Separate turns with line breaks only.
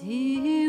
See